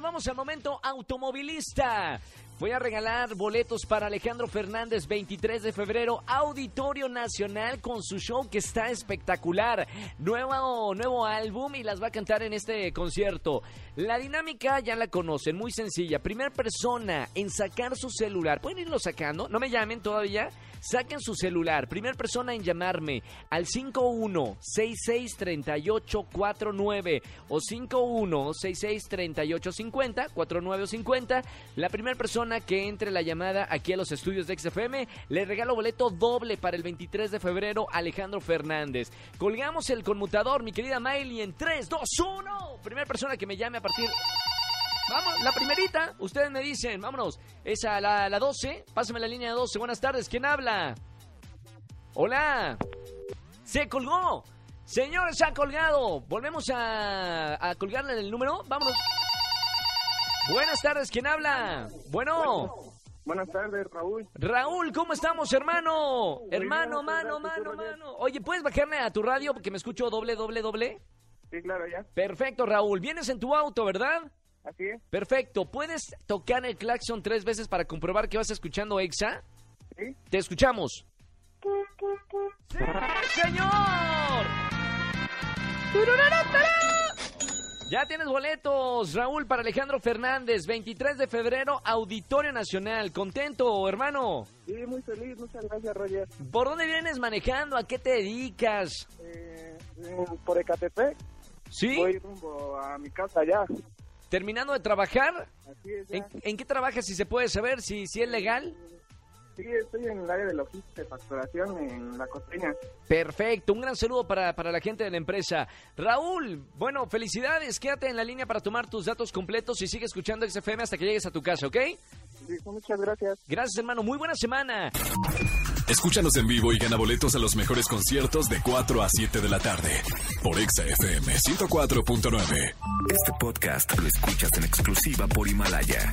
vamos al momento automovilista. Voy a regalar boletos para Alejandro Fernández 23 de febrero, Auditorio Nacional con su show que está espectacular. Nuevo, nuevo álbum y las va a cantar en este concierto. La dinámica ya la conocen, muy sencilla. Primer persona en sacar su celular. ¿Pueden irlo sacando? No me llamen todavía. Saquen su celular. Primer persona en llamarme al 51663849 o 51663850, 4950. La primera persona que entre la llamada aquí a los estudios de XFM, le regalo boleto doble para el 23 de febrero Alejandro Fernández. Colgamos el conmutador, mi querida Miley, en 3, 2, 1. Primera persona que me llame a partir... Vamos, la primerita, ustedes me dicen, vámonos, esa, la, la 12, pásame la línea 12, buenas tardes, ¿quién habla? Hola, se colgó, señores, se ha colgado, volvemos a, a colgarle el número, vámonos. Buenas tardes, ¿quién habla? Bueno. Buenas tardes, Raúl. Raúl, ¿cómo estamos, hermano? hermano, bien, mano, mano, mano. Oye, ¿puedes bajarme a tu radio porque me escucho doble, doble, doble? Sí, claro, ya. Perfecto, Raúl. Vienes en tu auto, ¿verdad? Así es. Perfecto. ¿Puedes tocar el claxon tres veces para comprobar que vas escuchando Exa? Sí. Te escuchamos. ¡Sí, señor! Ya tienes boletos, Raúl, para Alejandro Fernández, 23 de febrero, Auditorio Nacional. ¿Contento, hermano? Sí, muy feliz. Muchas gracias, Roger. ¿Por dónde vienes manejando? ¿A qué te dedicas? Eh, por Ecatepec. ¿Sí? Voy rumbo a mi casa ya. ¿Terminando de trabajar? Así es, ¿En, ya. en qué trabajas, si se puede saber, si, si es legal? Sí, estoy en el área de logística y facturación en la costeña. Perfecto, un gran saludo para, para la gente de la empresa. Raúl, bueno, felicidades, quédate en la línea para tomar tus datos completos y sigue escuchando XFM hasta que llegues a tu casa, ¿ok? Sí, muchas gracias. Gracias, hermano, muy buena semana. Escúchanos en vivo y gana boletos a los mejores conciertos de 4 a 7 de la tarde por Exa FM 104.9. Este podcast lo escuchas en exclusiva por Himalaya.